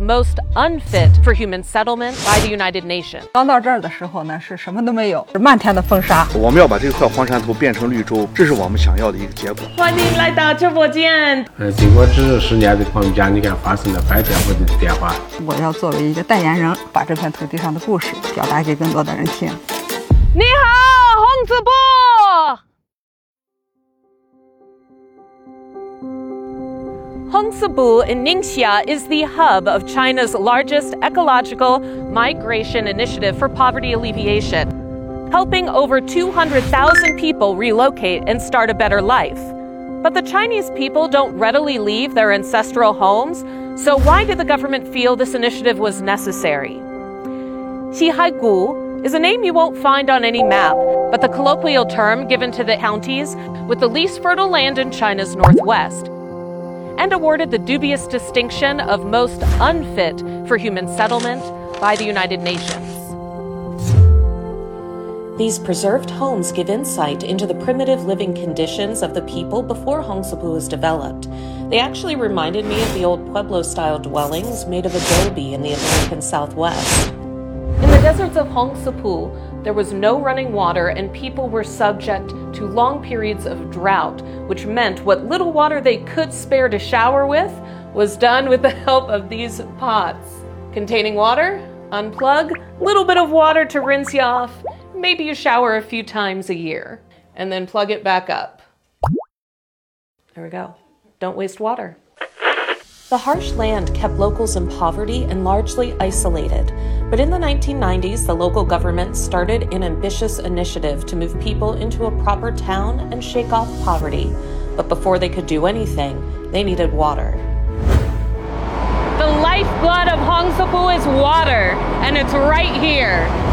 most unfit for human settlement by the United Nations. 刚到这儿的时候呢，是什么都没有，是漫天的风沙。我们要把这块荒山头变成绿洲，这是我们想要的一个结果。欢迎来到直播间。呃，经过这十年的我们家，你看发生了翻天覆地的变化。我要作为一个代言人，把这片土地上的故事表达给更多的人听。你好，洪子波。Hongsibu in Ningxia is the hub of China's largest ecological migration initiative for poverty alleviation, helping over 200,000 people relocate and start a better life. But the Chinese people don't readily leave their ancestral homes, so why did the government feel this initiative was necessary? Xihaigu is a name you won't find on any map, but the colloquial term given to the counties with the least fertile land in China's northwest and awarded the dubious distinction of most unfit for human settlement by the United Nations. These preserved homes give insight into the primitive living conditions of the people before Hongsibu was developed. They actually reminded me of the old Pueblo style dwellings made of adobe in the American Southwest. In the deserts of Hongsibu, there was no running water, and people were subject to long periods of drought, which meant what little water they could spare to shower with was done with the help of these pots. Containing water, unplug, little bit of water to rinse you off, maybe you shower a few times a year, and then plug it back up. There we go. Don't waste water. The harsh land kept locals in poverty and largely isolated. But in the 1990s, the local government started an ambitious initiative to move people into a proper town and shake off poverty. But before they could do anything, they needed water. The lifeblood of Hongsibu is water, and it's right here.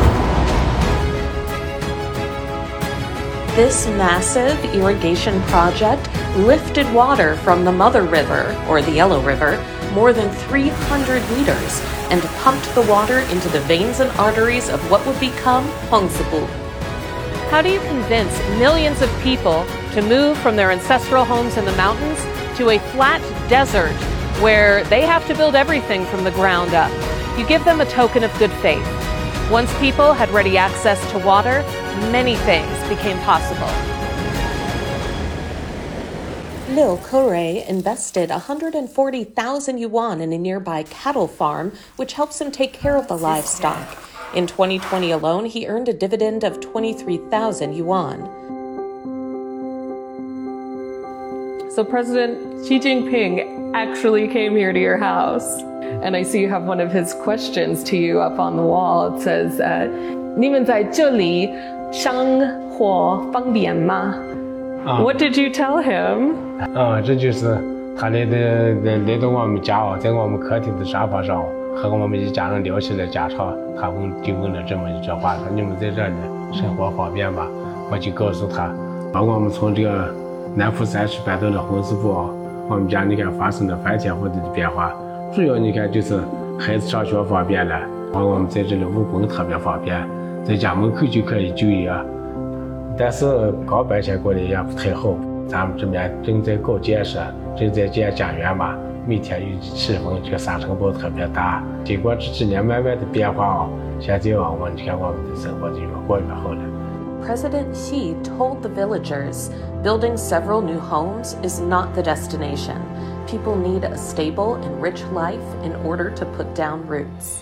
This massive irrigation project lifted water from the Mother River, or the Yellow River, more than 300 meters and pumped the water into the veins and arteries of what would become Hongsibu. How do you convince millions of people to move from their ancestral homes in the mountains to a flat desert where they have to build everything from the ground up? You give them a token of good faith. Once people had ready access to water, many things became possible. Lil Kure invested 140,000 yuan in a nearby cattle farm, which helps him take care of the livestock. In 2020 alone, he earned a dividend of 23,000 yuan. So, President Xi Jinping actually came here to your house. And I see you have one of his questions to you up on the wall. It says, uh, 你们在这里 生活方便吗? What did you tell him? 啊，这就是他来的来来到我们家哦，在我们客厅的沙发上和我们一家人聊起了家常，他问就问了这么一句话，说你们在这里生活方便吗？我就告诉他，把我们从这个南富山区搬到了红寺堡，我们家你看发生了翻天覆地的变化，主要你看就是孩子上学方便了，完我们在这里务工特别方便，在家门口就可以就业。但是刚搬迁过来也不太好，咱们这边正在搞建设，正在建家园嘛，每天有气氛，这个沙尘暴特别大。经过这几年慢慢的变化啊，现在啊，我你看我们的生活就越过越好了。President Xi told the villagers building several new homes is not the destination. People need a stable and rich life in order to put down roots.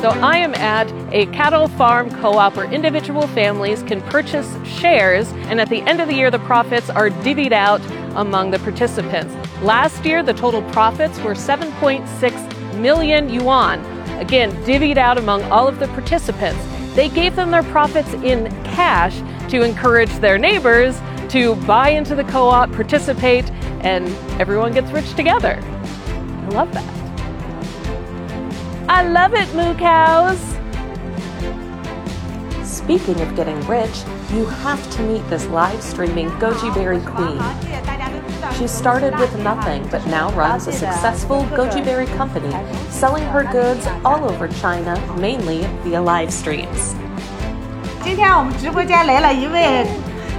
So I am at a cattle farm co-op where individual families can purchase shares and at the end of the year the profits are divvied out among the participants. Last year the total profits were 7.6 million yuan. Again, divvied out among all of the participants. They gave them their profits in cash to encourage their neighbors to buy into the co-op, participate, and everyone gets rich together. I love that. I love it, moo cows. Speaking of getting rich, you have to meet this live streaming Goji Berry Queen. She started with nothing, but now runs a successful Goji Berry company, selling her goods all over China, mainly via live streams. 今天我们直播间来了一位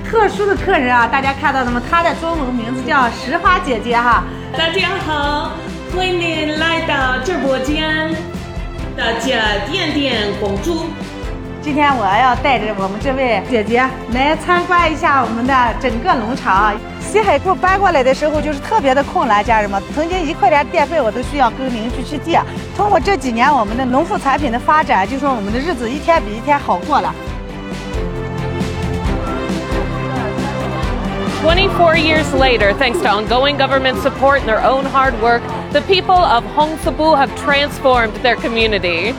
特殊的客人啊，大家看到的吗？她的中文名字叫石花姐姐哈。大家好， 欢迎您来到直播间， 大家点点关注。今天我要带着我们这位姐姐来参观一下我们的整个农场。西海固搬过来的时候就是特别的困难，家人们，曾经一块钱电费我都需要跟邻居去借。通过这几年我们的农副产品的发展，就说我们的日子一天比一天好过了。24 years later, thanks to ongoing government support and their own hard work, the people of Hongsibu have transformed their community.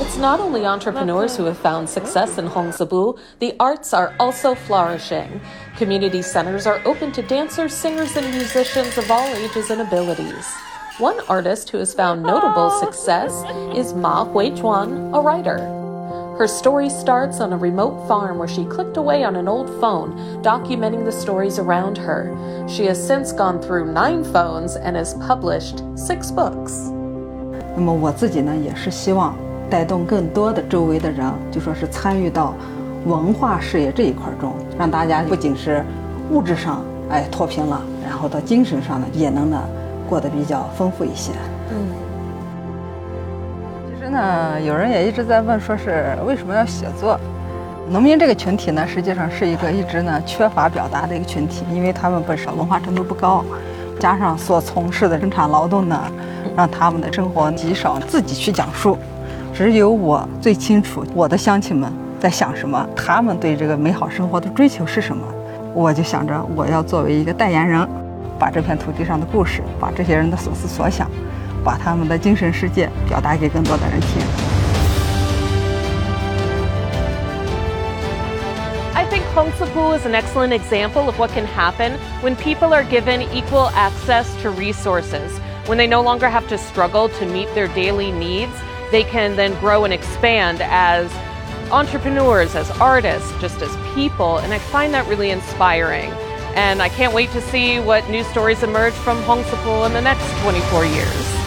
It's not only entrepreneurs who have found success in Hongsibu, the arts are also flourishing. Community centers are open to dancers, singers, and musicians of all ages and abilities. One artist who has found notable success is Ma Huichuan, a writer. Her story starts on a remote farm where she clicked away on an old phone, documenting the stories around her. She has since gone through nine phones and has published six books. 那么我自己呢，也是希望带动更多的周围的人，就说是参与到文化事业这一块中，让大家不仅是物质上哎脱贫了，然后到精神上呢也能呢过得比较丰富一些。嗯。 那，有人也一直在问，说是为什么要写作？农民这个群体呢，实际上是一个一直呢缺乏表达的一个群体，因为他们本身文化程度不高，加上所从事的生产劳动呢，让他们的生活极少自己去讲述。只有我最清楚我的乡亲们在想什么，他们对这个美好生活的追求是什么。我就想着，我要作为一个代言人，把这片土地上的故事，把这些人的所思所想，把他们的精神世界表达给更多的人听。I think Hongsibu is an excellent example of what can happen when people are given equal access to resources. When they no longer have to struggle to meet their daily needs, they can then grow and expand as entrepreneurs, as artists, just as people. And I find that really inspiring. And I can't wait to see what new stories emerge from Hongsibu in the next 24 years.